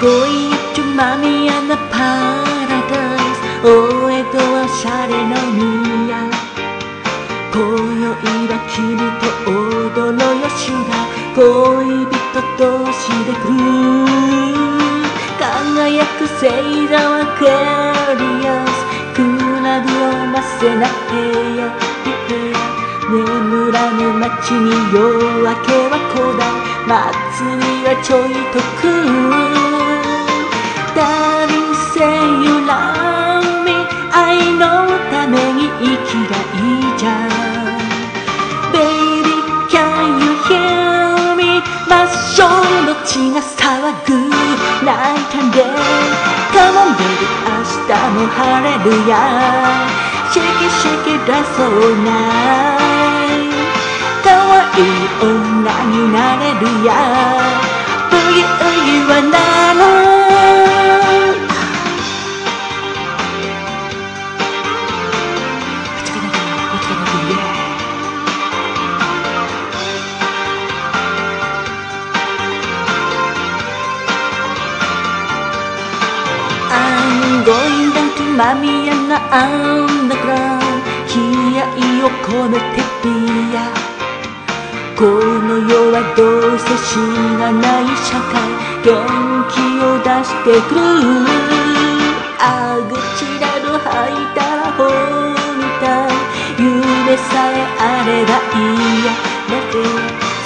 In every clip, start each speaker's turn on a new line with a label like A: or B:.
A: Going up to mommy and the paradise お江戸はシャレの宮。今宵は君と踊ろよシュガー恋人同士で来る。輝く星座はクリアス。クラブをませな部屋。眠らぬ街に夜明けは古代祭りはちょいとく Darling 街が騒ぐ。泣いたんんでる明日も晴れるや。シェキシェキだそうな。いわいい女になれるや。I'm going down to Mami and underground 気合を込めてビア。この世はどうせ死なない社会元気を出してくる。あぐちらる吐いたらほみたい。夢さえあればいいや。だけ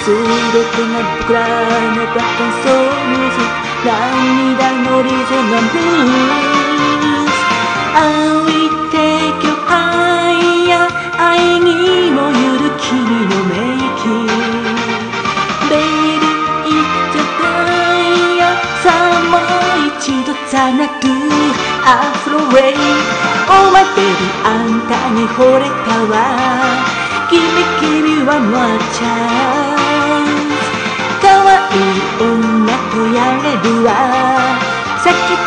A: 全てが僕らのバカンソーミュージ。ック涙のリズムブルー。「あいてきょはんや」「あいにもゆるきみのめい前ベビーあんたに惚れたわ」「君君はもうチャンス」「可愛い女とやれるわ」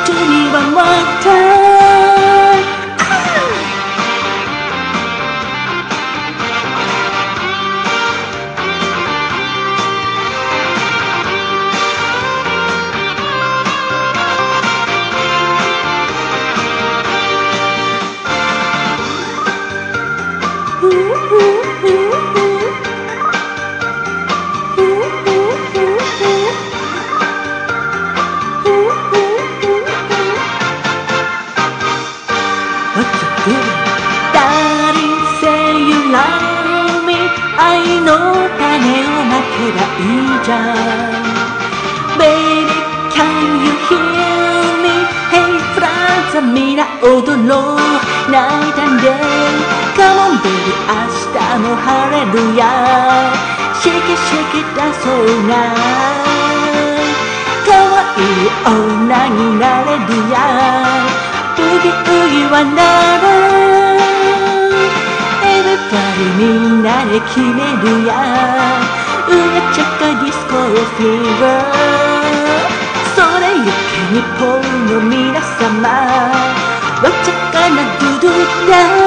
A: さっき中にいいじゃん Baby can you hear me Hey フランスみんな踊ろう Night and day Come on baby 明日も晴れるや Shake it shake it that's all night 可愛い女になれるやブギウギはなら Everybody みんなで決めるやうがちゃかディスコフィーバー。それゆけ日本の皆様。わちゃかなドゥドゥだ